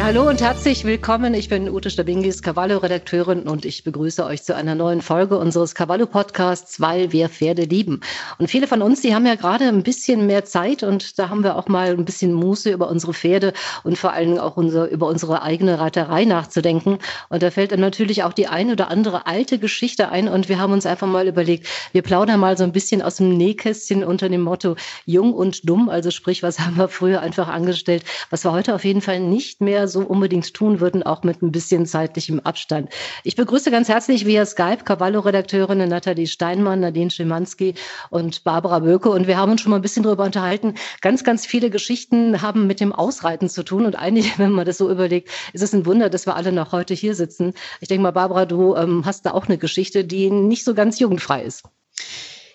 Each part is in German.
Ja, hallo und herzlich willkommen. Ich bin Ute Stabingis, Cavallo-Redakteurin und ich begrüße euch zu einer neuen Folge unseres Cavallo-Podcasts, weil wir Pferde lieben. Und viele von uns, die haben ja gerade ein bisschen mehr Zeit und da haben wir auch mal ein bisschen Muße über unsere Pferde und vor allen Dingen auch unser, über unsere eigene Reiterei nachzudenken. Und da fällt dann natürlich auch die ein oder andere alte Geschichte ein und wir haben uns einfach mal überlegt, wir plaudern mal so ein bisschen aus dem Nähkästchen unter dem Motto jung und dumm. Also sprich, was haben wir früher einfach angestellt, was wir heute auf jeden Fall nicht mehr so unbedingt tun würden, auch mit ein bisschen zeitlichem Abstand. Ich begrüße ganz herzlich via Skype Cavallo-Redakteurinnen Nathalie Steinmann, Nadine Schimanski und Barbara Böke. Und wir haben uns schon mal ein bisschen darüber unterhalten. Ganz, ganz viele Geschichten haben mit dem Ausreiten zu tun. Und eigentlich, wenn man das so überlegt, ist es ein Wunder, dass wir alle noch heute hier sitzen. Ich denke mal, Barbara, du ähm, hast da auch eine Geschichte, die nicht so ganz jugendfrei ist.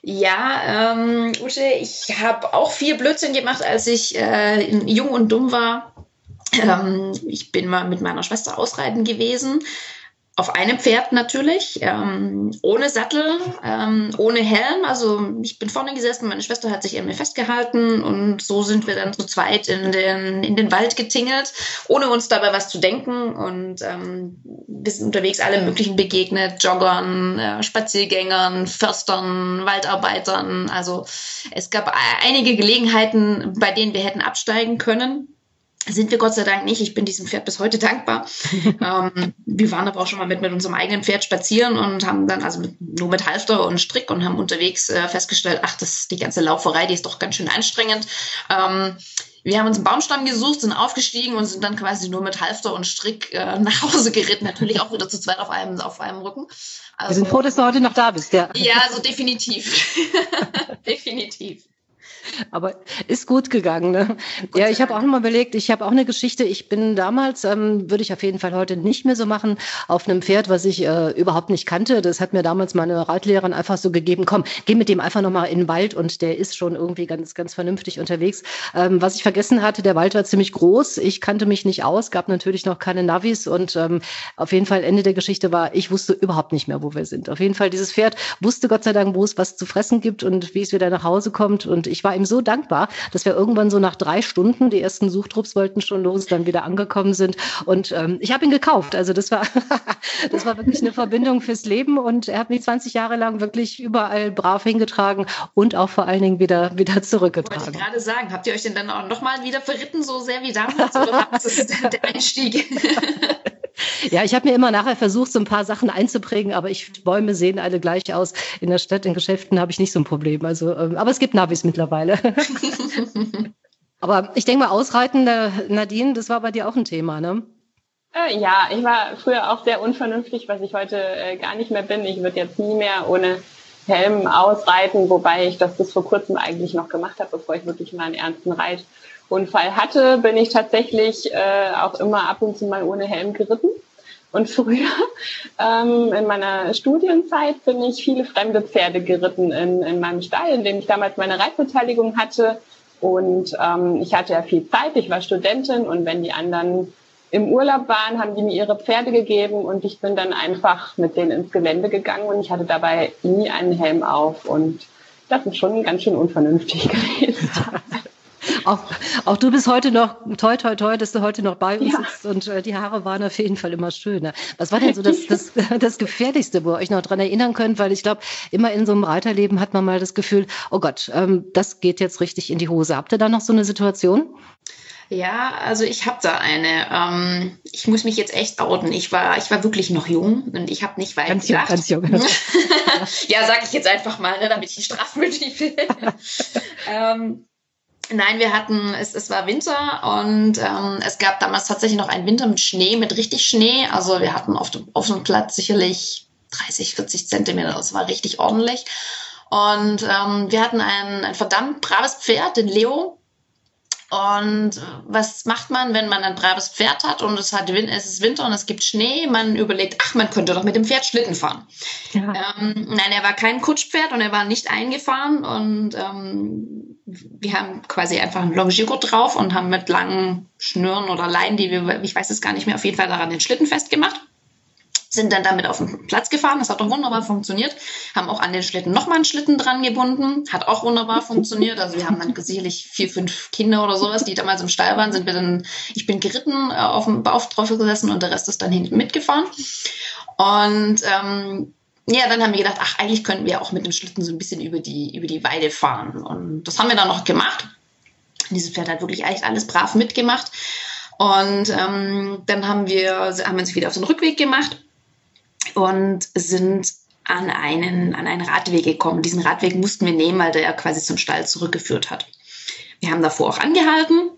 Ja, ähm, Ute, ich habe auch viel Blödsinn gemacht, als ich äh, jung und dumm war. Ähm, ich bin mal mit meiner Schwester ausreiten gewesen. Auf einem Pferd natürlich, ähm, ohne Sattel, ähm, ohne Helm. Also ich bin vorne gesessen, meine Schwester hat sich an mir festgehalten und so sind wir dann zu zweit in den, in den Wald getingelt, ohne uns dabei was zu denken. Und ähm, wir sind unterwegs alle möglichen begegnet, Joggern, äh, Spaziergängern, Förstern, Waldarbeitern. Also es gab einige Gelegenheiten, bei denen wir hätten absteigen können sind wir Gott sei Dank nicht. Ich bin diesem Pferd bis heute dankbar. ähm, wir waren aber auch schon mal mit, mit unserem eigenen Pferd spazieren und haben dann also mit, nur mit Halfter und Strick und haben unterwegs äh, festgestellt, ach, das die ganze Lauferei, die ist doch ganz schön anstrengend. Ähm, wir haben uns einen Baumstamm gesucht, sind aufgestiegen und sind dann quasi nur mit Halfter und Strick äh, nach Hause geritten. Natürlich auch wieder zu zweit auf einem, auf einem Rücken. Also, Wir sind froh, dass du heute noch da bist, ja. Ja, so definitiv. definitiv. Aber ist gut gegangen. Ne? Gut ja, ich habe auch noch mal überlegt, ich habe auch eine Geschichte. Ich bin damals, ähm, würde ich auf jeden Fall heute nicht mehr so machen, auf einem Pferd, was ich äh, überhaupt nicht kannte. Das hat mir damals meine Reitlehrerin einfach so gegeben, komm, geh mit dem einfach noch mal in den Wald und der ist schon irgendwie ganz, ganz vernünftig unterwegs. Ähm, was ich vergessen hatte, der Wald war ziemlich groß. Ich kannte mich nicht aus, gab natürlich noch keine Navis und ähm, auf jeden Fall Ende der Geschichte war, ich wusste überhaupt nicht mehr, wo wir sind. Auf jeden Fall dieses Pferd wusste Gott sei Dank, wo es was zu fressen gibt und wie es wieder nach Hause kommt und ich war ihm so dankbar, dass wir irgendwann so nach drei Stunden, die ersten Suchtrupps wollten schon los, dann wieder angekommen sind. Und ähm, ich habe ihn gekauft. Also das war, das war wirklich eine Verbindung fürs Leben. Und er hat mich 20 Jahre lang wirklich überall brav hingetragen und auch vor allen Dingen wieder, wieder zurückgetragen. Wollte ich gerade sagen, habt ihr euch denn dann auch nochmal wieder verritten, so sehr wie damals? Oder das ist der Einstieg? Ja, ich habe mir immer nachher versucht, so ein paar Sachen einzuprägen, aber ich Bäume sehen alle gleich aus. In der Stadt, in Geschäften habe ich nicht so ein Problem. Also, ähm, aber es gibt Navis mittlerweile. aber ich denke mal, Ausreiten, Nadine, das war bei dir auch ein Thema, ne? Äh, ja, ich war früher auch sehr unvernünftig, was ich heute äh, gar nicht mehr bin. Ich würde jetzt nie mehr ohne Helm ausreiten, wobei ich das bis vor kurzem eigentlich noch gemacht habe, bevor ich wirklich mal einen ernsten Reit Unfall hatte, bin ich tatsächlich äh, auch immer ab und zu mal ohne Helm geritten. Und früher, ähm, in meiner Studienzeit, bin ich viele fremde Pferde geritten in, in meinem Stall, in dem ich damals meine Reitbeteiligung hatte. Und ähm, ich hatte ja viel Zeit, ich war Studentin und wenn die anderen im Urlaub waren, haben die mir ihre Pferde gegeben und ich bin dann einfach mit denen ins Gelände gegangen und ich hatte dabei nie einen Helm auf und das ist schon ganz schön unvernünftig gewesen. Auch, auch du bist heute noch, toi, toi, toi, dass du heute noch bei uns ja. sitzt und äh, die Haare waren auf jeden Fall immer schöner. Was war denn so das, das, das Gefährlichste, wo ihr euch noch dran erinnern könnt? Weil ich glaube, immer in so einem Reiterleben hat man mal das Gefühl, oh Gott, ähm, das geht jetzt richtig in die Hose. Habt ihr da noch so eine Situation? Ja, also ich habe da eine. Ähm, ich muss mich jetzt echt outen. Ich war, ich war wirklich noch jung und ich habe nicht weit ganz gedacht. Jung, ganz jung. ja, sag ich jetzt einfach mal, ne, damit ich strafmütig bin. ähm, Nein, wir hatten, es, es war Winter und ähm, es gab damals tatsächlich noch einen Winter mit Schnee, mit richtig Schnee. Also wir hatten auf dem offenen Platz sicherlich 30, 40 Zentimeter. Das war richtig ordentlich. Und ähm, wir hatten ein, ein verdammt braves Pferd, den Leo. Und was macht man, wenn man ein braves Pferd hat und es, hat, es ist Winter und es gibt Schnee? Man überlegt, ach, man könnte doch mit dem Pferd Schlitten fahren. Ja. Ähm, nein, er war kein Kutschpferd und er war nicht eingefahren und ähm, wir haben quasi einfach ein Longiergurt drauf und haben mit langen Schnüren oder Leinen, die wir, ich weiß es gar nicht mehr, auf jeden Fall daran den Schlitten festgemacht sind dann damit auf den Platz gefahren. Das hat auch wunderbar funktioniert. Haben auch an den Schlitten nochmal einen Schlitten dran gebunden. Hat auch wunderbar funktioniert. Also wir haben dann sicherlich vier, fünf Kinder oder sowas, die damals im Stall waren, sind wir dann, ich bin geritten, äh, auf dem Bauch drauf gesessen und der Rest ist dann hinten mitgefahren. Und ähm, ja, dann haben wir gedacht, ach, eigentlich könnten wir auch mit dem Schlitten so ein bisschen über die, über die Weide fahren. Und das haben wir dann noch gemacht. Dieses Pferd hat wirklich eigentlich alles brav mitgemacht. Und ähm, dann haben wir, haben wir uns wieder auf den Rückweg gemacht und sind an einen, an einen Radweg gekommen. Diesen Radweg mussten wir nehmen, weil der quasi zum Stall zurückgeführt hat. Wir haben davor auch angehalten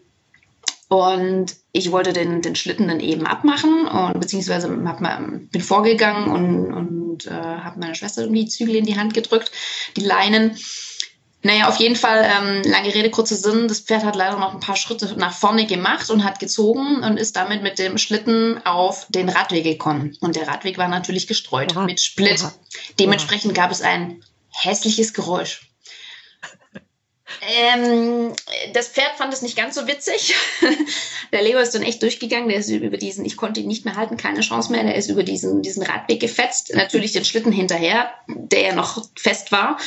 und ich wollte den, den Schlitten dann eben abmachen und beziehungsweise mal, bin vorgegangen und, und äh, habe meiner Schwester irgendwie die Zügel in die Hand gedrückt, die Leinen. Naja, auf jeden Fall, ähm, lange Rede, kurzer Sinn, das Pferd hat leider noch ein paar Schritte nach vorne gemacht und hat gezogen und ist damit mit dem Schlitten auf den Radweg gekommen. Und der Radweg war natürlich gestreut Aha. mit Split. Aha. Dementsprechend gab es ein hässliches Geräusch. Ähm, das Pferd fand es nicht ganz so witzig. der Leo ist dann echt durchgegangen. Der ist über diesen, ich konnte ihn nicht mehr halten, keine Chance mehr. Der ist über diesen, diesen Radweg gefetzt. Natürlich den Schlitten hinterher, der ja noch fest war.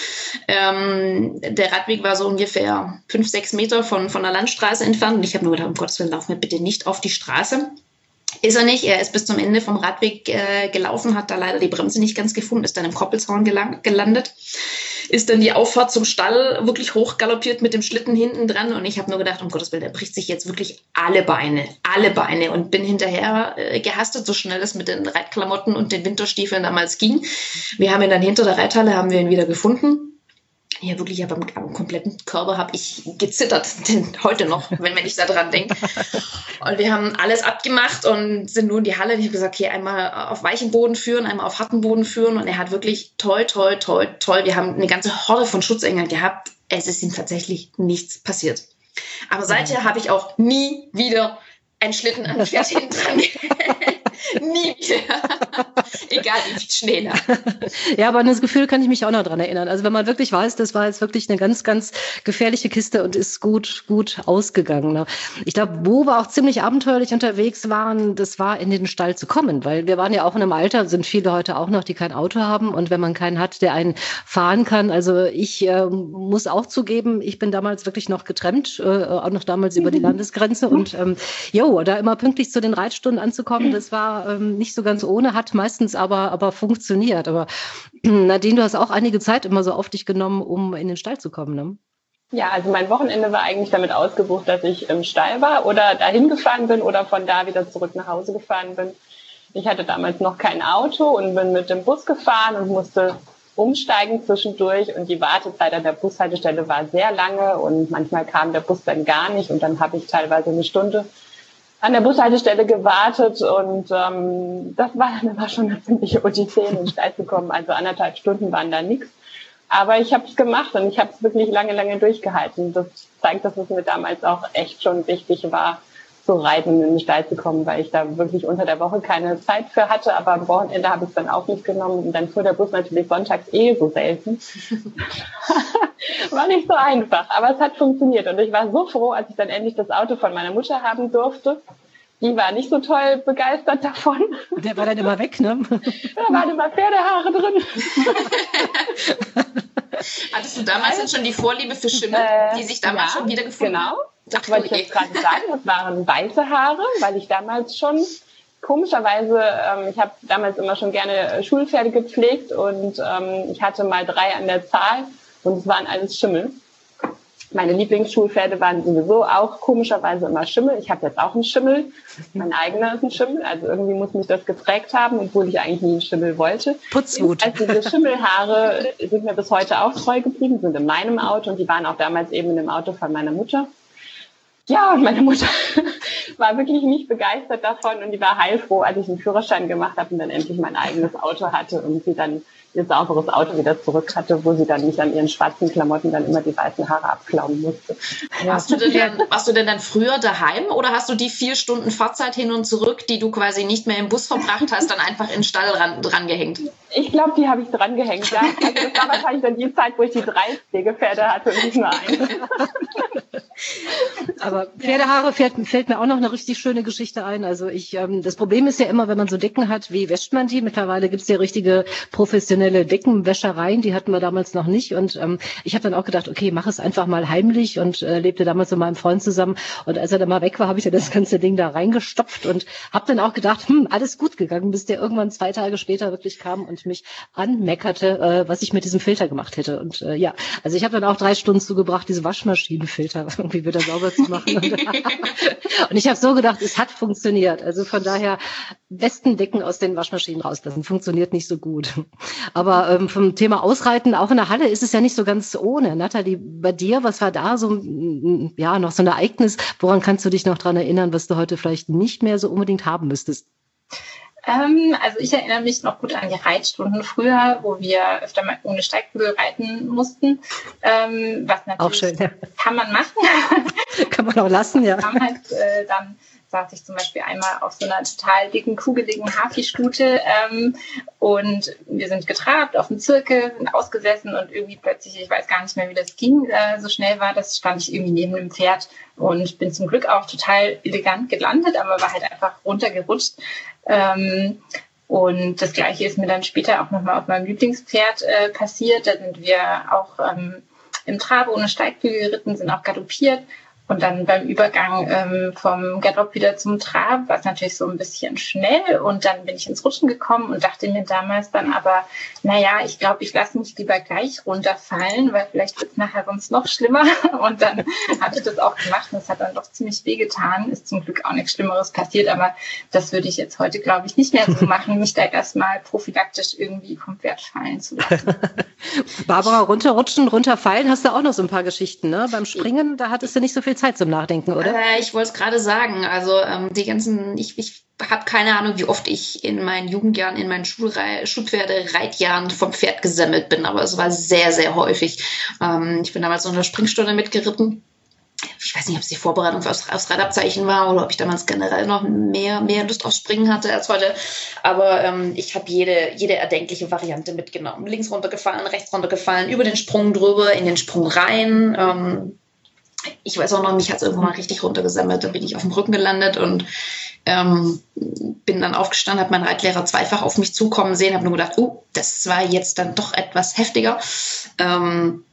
Ähm, der Radweg war so ungefähr fünf, sechs Meter von, von der Landstraße entfernt. Und ich habe nur gedacht, um Gottes Willen, lauf mir bitte nicht auf die Straße. Ist er nicht. Er ist bis zum Ende vom Radweg äh, gelaufen, hat da leider die Bremse nicht ganz gefunden, ist dann im Koppelzaun gelandet ist dann die Auffahrt zum Stall wirklich hochgaloppiert mit dem Schlitten hinten dran. Und ich habe nur gedacht, um Gottes Willen, der bricht sich jetzt wirklich alle Beine, alle Beine. Und bin hinterher äh, gehastet, so schnell es mit den Reitklamotten und den Winterstiefeln damals ging. Wir haben ihn dann hinter der Reithalle, haben wir ihn wieder gefunden ja, wirklich, aber am, kompletten Körper habe ich gezittert, denn heute noch, wenn, wenn ich da dran denke. Und wir haben alles abgemacht und sind nun in die Halle. Ich habe gesagt, okay, einmal auf weichen Boden führen, einmal auf harten Boden führen. Und er hat wirklich toll, toll, toll, toll. Wir haben eine ganze Horde von Schutzengeln gehabt. Es ist ihm tatsächlich nichts passiert. Aber seither habe ich auch nie wieder ein Schlitten an Pferd hinten dran. Nie wieder. Egal wie viel Schnee da. Ja, aber an das Gefühl kann ich mich auch noch dran erinnern. Also wenn man wirklich weiß, das war jetzt wirklich eine ganz, ganz gefährliche Kiste und ist gut, gut ausgegangen. Ich glaube, wo wir auch ziemlich abenteuerlich unterwegs waren, das war in den Stall zu kommen, weil wir waren ja auch in einem Alter, sind viele heute auch noch, die kein Auto haben und wenn man keinen hat, der einen fahren kann. Also ich äh, muss auch zugeben, ich bin damals wirklich noch getrennt, äh, auch noch damals über die Landesgrenze und ähm, jo, da immer pünktlich zu den Reitstunden anzukommen, das war ähm, nicht so ganz ohne, hat meistens aber, aber funktioniert. Aber Nadine, du hast auch einige Zeit immer so auf dich genommen, um in den Stall zu kommen, ne? Ja, also mein Wochenende war eigentlich damit ausgebucht, dass ich im Stall war oder dahin gefahren bin oder von da wieder zurück nach Hause gefahren bin. Ich hatte damals noch kein Auto und bin mit dem Bus gefahren und musste umsteigen zwischendurch und die Wartezeit an der Bushaltestelle war sehr lange und manchmal kam der Bus dann gar nicht und dann habe ich teilweise eine Stunde an der Bushaltestelle gewartet und ähm, das war dann immer schon eine ziemliche Odyssee, in den Stall zu kommen. Also anderthalb Stunden waren da nichts. Aber ich habe es gemacht und ich habe es wirklich lange, lange durchgehalten. Das zeigt, dass es mir damals auch echt schon wichtig war, zu reiten, in den Stall zu kommen, weil ich da wirklich unter der Woche keine Zeit für hatte. Aber am Wochenende habe ich es dann auch nicht genommen. Und dann fuhr der Bus natürlich sonntags eh so selten. war nicht so einfach, aber es hat funktioniert. Und ich war so froh, als ich dann endlich das Auto von meiner Mutter haben durfte. Die war nicht so toll begeistert davon. Der war dann immer weg, ne? Da waren immer Pferdehaare drin. Hattest du damals denn schon die Vorliebe für Schimmel, äh, die sich damals ja, schon wieder gefunden genau. Das wollte ich jetzt gerade sagen. Das waren weiße Haare, weil ich damals schon komischerweise, ähm, ich habe damals immer schon gerne Schulpferde gepflegt und ähm, ich hatte mal drei an der Zahl und es waren alles Schimmel. Meine Lieblingsschulpferde waren sowieso auch komischerweise immer Schimmel. Ich habe jetzt auch einen Schimmel. Mein eigener ist ein Schimmel. Also irgendwie muss mich das geprägt haben, obwohl ich eigentlich nie einen Schimmel wollte. Putzwut. Also diese Schimmelhaare sind mir bis heute auch treu geblieben, sind in meinem Auto und die waren auch damals eben in dem Auto von meiner Mutter. Ja, und meine Mutter war wirklich nicht begeistert davon und die war heilfroh, als ich einen Führerschein gemacht habe und dann endlich mein eigenes Auto hatte und sie dann ihr sauberes Auto wieder zurück hatte, wo sie dann nicht an ihren schwarzen Klamotten dann immer die weißen Haare abklauen musste. Warst du denn dann, warst du denn dann früher daheim oder hast du die vier Stunden Fahrzeit hin und zurück, die du quasi nicht mehr im Bus verbracht hast, dann einfach in den Stall ran, dran gehängt? Ich glaube, die habe ich dran gehängt, ja. Also das war wahrscheinlich dann die Zeit, wo ich die drei Pflegepferde hatte und nicht nur eins. Aber Pferdehaare fällt, fällt, mir auch noch eine richtig schöne Geschichte ein. Also ich, ähm, das Problem ist ja immer, wenn man so Decken hat, wie wäscht man die? Mittlerweile gibt es ja richtige professionelle Deckenwäschereien, die hatten wir damals noch nicht. Und ähm, ich habe dann auch gedacht, okay, mach es einfach mal heimlich und äh, lebte damals mit meinem Freund zusammen. Und als er dann mal weg war, habe ich ja das ganze Ding da reingestopft und habe dann auch gedacht, hm, alles gut gegangen, bis der irgendwann zwei Tage später wirklich kam und mich anmeckerte, äh, was ich mit diesem Filter gemacht hätte. Und äh, ja, also ich habe dann auch drei Stunden zugebracht, diese Waschmaschinenfilter irgendwie wieder sauber zu machen. und, ich habe so gedacht, es hat funktioniert. Also von daher besten Decken aus den Waschmaschinen rauslassen. Funktioniert nicht so gut. Aber ähm, vom Thema Ausreiten, auch in der Halle ist es ja nicht so ganz ohne. Nathalie, bei dir, was war da so, ja, noch so ein Ereignis? Woran kannst du dich noch dran erinnern, was du heute vielleicht nicht mehr so unbedingt haben müsstest? Ähm, also ich erinnere mich noch gut an die Reitstunden früher, wo wir öfter mal ohne Steigbügel reiten mussten. Ähm, was natürlich auch schön, ja. kann man machen. kann man auch lassen, ja. Wir haben halt äh, dann saß ich zum Beispiel einmal auf so einer total dicken, kugeligen Hafistute ähm, und wir sind getrabt auf dem Zirkel, sind ausgesessen und irgendwie plötzlich, ich weiß gar nicht mehr, wie das ging, äh, so schnell war das, stand ich irgendwie neben dem Pferd und bin zum Glück auch total elegant gelandet, aber war halt einfach runtergerutscht. Ähm, und das Gleiche ist mir dann später auch nochmal auf meinem Lieblingspferd äh, passiert. Da sind wir auch ähm, im Trab ohne Steigbügel geritten, sind auch galoppiert und dann beim Übergang ähm, vom Galopp wieder zum Trab war es natürlich so ein bisschen schnell und dann bin ich ins Rutschen gekommen und dachte mir damals dann aber, naja, ich glaube, ich lasse mich lieber gleich runterfallen, weil vielleicht wird es nachher sonst noch schlimmer. Und dann hatte ich das auch gemacht und es hat dann doch ziemlich wehgetan. Ist zum Glück auch nichts Schlimmeres passiert, aber das würde ich jetzt heute, glaube ich, nicht mehr so machen, mich da erstmal prophylaktisch irgendwie vom Pferd fallen zu lassen. Barbara, runterrutschen, runterfallen, hast du auch noch so ein paar Geschichten, ne? Beim Springen, da hattest du nicht so viel Zeit zum Nachdenken, oder? Äh, ich wollte es gerade sagen. Also ähm, die ganzen, ich, ich habe keine Ahnung, wie oft ich in meinen Jugendjahren, in meinen Schulpferde-Reitjahren vom Pferd gesammelt bin, aber es war sehr, sehr häufig. Ähm, ich bin damals in einer Springstunde mitgeritten ich weiß nicht, ob es die Vorbereitung aufs, aufs Radabzeichen war oder ob ich damals generell noch mehr, mehr Lust auf Springen hatte als heute. Aber ähm, ich habe jede, jede erdenkliche Variante mitgenommen. Links runtergefallen, rechts runtergefallen, über den Sprung drüber, in den Sprung rein. Ähm, ich weiß auch noch, mich hat es irgendwann mal richtig runtergesammelt. Da bin ich auf dem Rücken gelandet und ähm, bin dann aufgestanden, habe meinen Reitlehrer zweifach auf mich zukommen sehen, habe nur gedacht, oh, das war jetzt dann doch etwas heftiger. Ähm,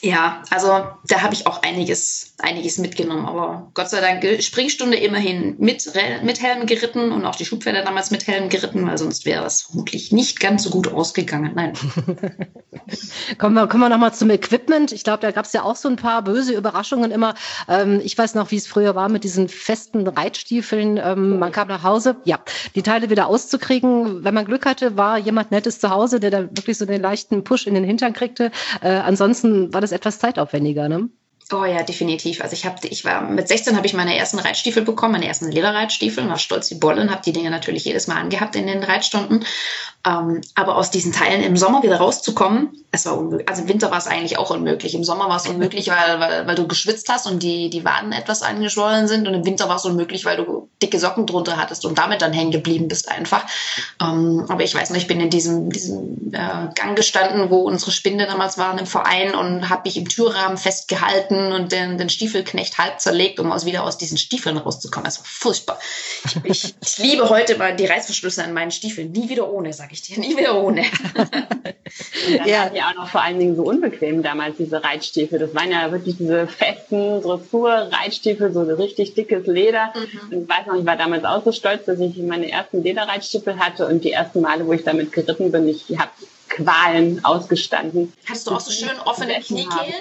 ja, also da habe ich auch einiges, einiges mitgenommen. Aber Gott sei Dank Springstunde immerhin mit, mit Helm geritten und auch die Schubpferde damals mit Helm geritten, weil sonst wäre das vermutlich nicht ganz so gut ausgegangen. Nein. kommen wir, kommen wir nochmal zum Equipment. Ich glaube, da gab es ja auch so ein paar böse Überraschungen immer. Ähm, ich weiß noch, wie es früher war mit diesen festen Reitstiefeln. Ähm, man kam nach Hause, ja, die Teile wieder auszukriegen. Wenn man Glück hatte, war jemand Nettes zu Hause, der da wirklich so den leichten Push in den Hintern kriegte. Äh, ansonsten war das etwas zeitaufwendiger, ne? Oh ja, definitiv. Also ich habe, ich war mit 16 habe ich meine ersten Reitstiefel bekommen, meine ersten Lederreitstiefel, war stolz wie Bolle und habe die Dinge natürlich jedes Mal angehabt in den Reitstunden. Ähm, aber aus diesen Teilen im Sommer wieder rauszukommen, es war unmöglich. Also im Winter war es eigentlich auch unmöglich. Im Sommer war es unmöglich, weil, weil, weil du geschwitzt hast und die, die Waden etwas angeschwollen sind. Und im Winter war es unmöglich, weil du dicke Socken drunter hattest und damit dann hängen geblieben bist einfach. Ähm, aber ich weiß noch, ich bin in diesem, diesem äh, Gang gestanden, wo unsere Spinde damals waren im Verein und habe mich im Türrahmen festgehalten getreten und den, den Stiefelknecht halb zerlegt, um aus, wieder aus diesen Stiefeln rauszukommen. Das war furchtbar. Ich, ich, ich liebe heute mal die Reißverschlüsse an meinen Stiefeln. Nie wieder ohne, sage ich dir. Nie wieder ohne. ja, waren ja auch noch vor allen Dingen so unbequem damals, diese Reitstiefel. Das waren ja wirklich diese festen Dressur-Reitstiefel, so richtig dickes Leder. Mhm. Und ich weiß noch, ich war damals auch so stolz, dass ich meine ersten Lederreitstiefel hatte und die ersten Male, wo ich damit geritten bin, ich habe Qualen ausgestanden. Hattest du auch so schön offene Kniekehlen?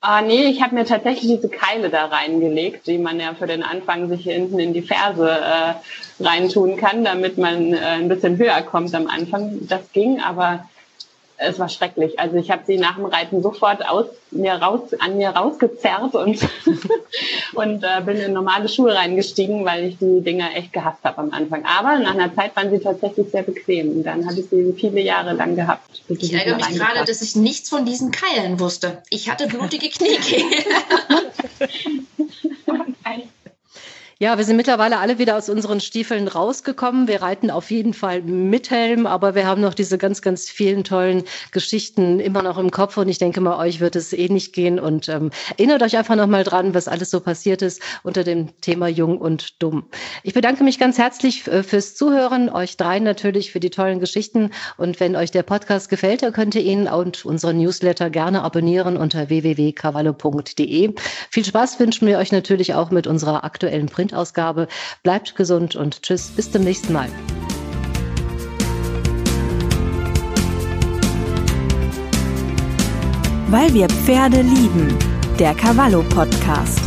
Ah, nee, ich habe mir tatsächlich diese Keile da reingelegt, die man ja für den Anfang sich hier hinten in die Ferse äh, reintun kann, damit man äh, ein bisschen höher kommt am Anfang. Das ging, aber es war schrecklich. Also ich habe sie nach dem Reiten sofort aus mir raus, an mir rausgezerrt und, und äh, bin in normale Schuhe reingestiegen, weil ich die Dinger echt gehasst habe am Anfang. Aber nach einer Zeit waren sie tatsächlich sehr bequem. Und dann habe ich sie viele Jahre lang gehabt. Ich ärgere mich gerade, dass ich nichts von diesen Keilen wusste. Ich hatte blutige Kniekehlen. Ja, wir sind mittlerweile alle wieder aus unseren Stiefeln rausgekommen. Wir reiten auf jeden Fall mit Helm, aber wir haben noch diese ganz, ganz vielen tollen Geschichten immer noch im Kopf und ich denke mal, euch wird es eh nicht gehen und ähm, erinnert euch einfach noch mal dran, was alles so passiert ist unter dem Thema Jung und Dumm. Ich bedanke mich ganz herzlich äh, fürs Zuhören, euch dreien natürlich für die tollen Geschichten und wenn euch der Podcast gefällt, dann könnt ihr ihn und unseren Newsletter gerne abonnieren unter www.cavallo.de. Viel Spaß wünschen wir euch natürlich auch mit unserer aktuellen Print Printausgabe. Bleibt gesund und tschüss, bis zum nächsten Mal. Weil wir Pferde lieben. Der Cavallo Podcast.